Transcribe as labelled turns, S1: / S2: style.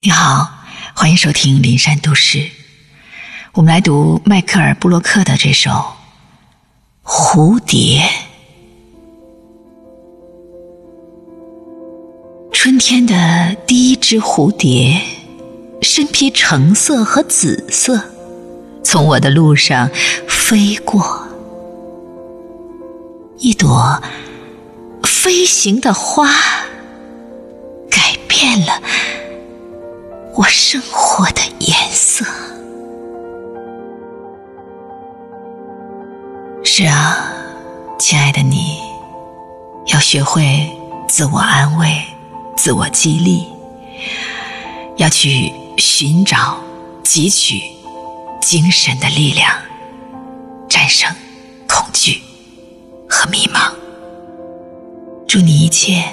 S1: 你好，欢迎收听林山都市。我们来读迈克尔·布洛克的这首《蝴蝶》。春天的第一只蝴蝶，身披橙色和紫色，从我的路上飞过。一朵飞行的花，改变了。我生活的颜色。是啊，亲爱的你，要学会自我安慰、自我激励，要去寻找、汲取精神的力量，战胜恐惧和迷茫。祝你一切